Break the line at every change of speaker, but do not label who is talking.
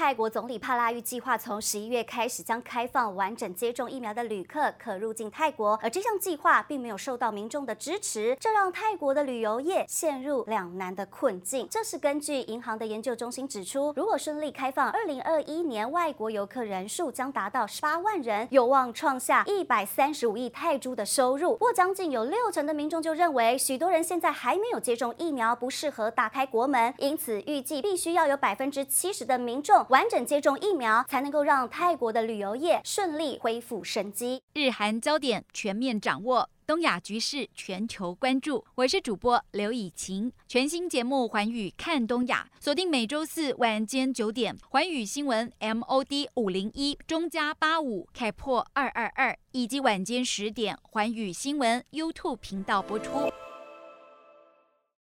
泰国总理帕拉育计划从十一月开始将开放完整接种疫苗的旅客可入境泰国，而这项计划并没有受到民众的支持，这让泰国的旅游业陷入两难的困境。这是根据银行的研究中心指出，如果顺利开放，二零二一年外国游客人数将达到十八万人，有望创下一百三十五亿泰铢的收入。不过，将近有六成的民众就认为，许多人现在还没有接种疫苗，不适合打开国门，因此预计必须要有百分之七十的民众。完整接种疫苗，才能够让泰国的旅游业顺利恢复生机。
日韩焦点全面掌握，东亚局势全球关注。我是主播刘以晴，全新节目《寰宇看东亚》，锁定每周四晚间九点，寰宇新闻 MOD 五零一中加八五开破二二二，以及晚间十点，寰宇新闻 YouTube 频道播出。